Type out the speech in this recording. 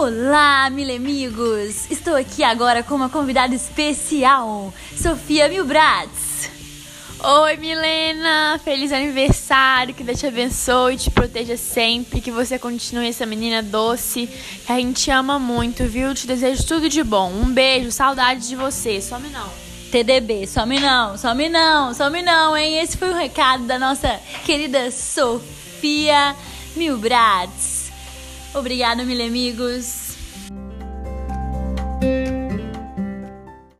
Olá, mil amigos! Estou aqui agora com uma convidada especial, Sofia Milbratz. Oi, Milena! Feliz aniversário! Que Deus te abençoe e te proteja sempre. Que você continue essa menina doce. Que a gente te ama muito, viu? Te desejo tudo de bom. Um beijo, saudade de você. Some não. TDB, some não, some não, some não, hein? Esse foi o recado da nossa querida Sofia Milbratz. Obrigada, mil amigos.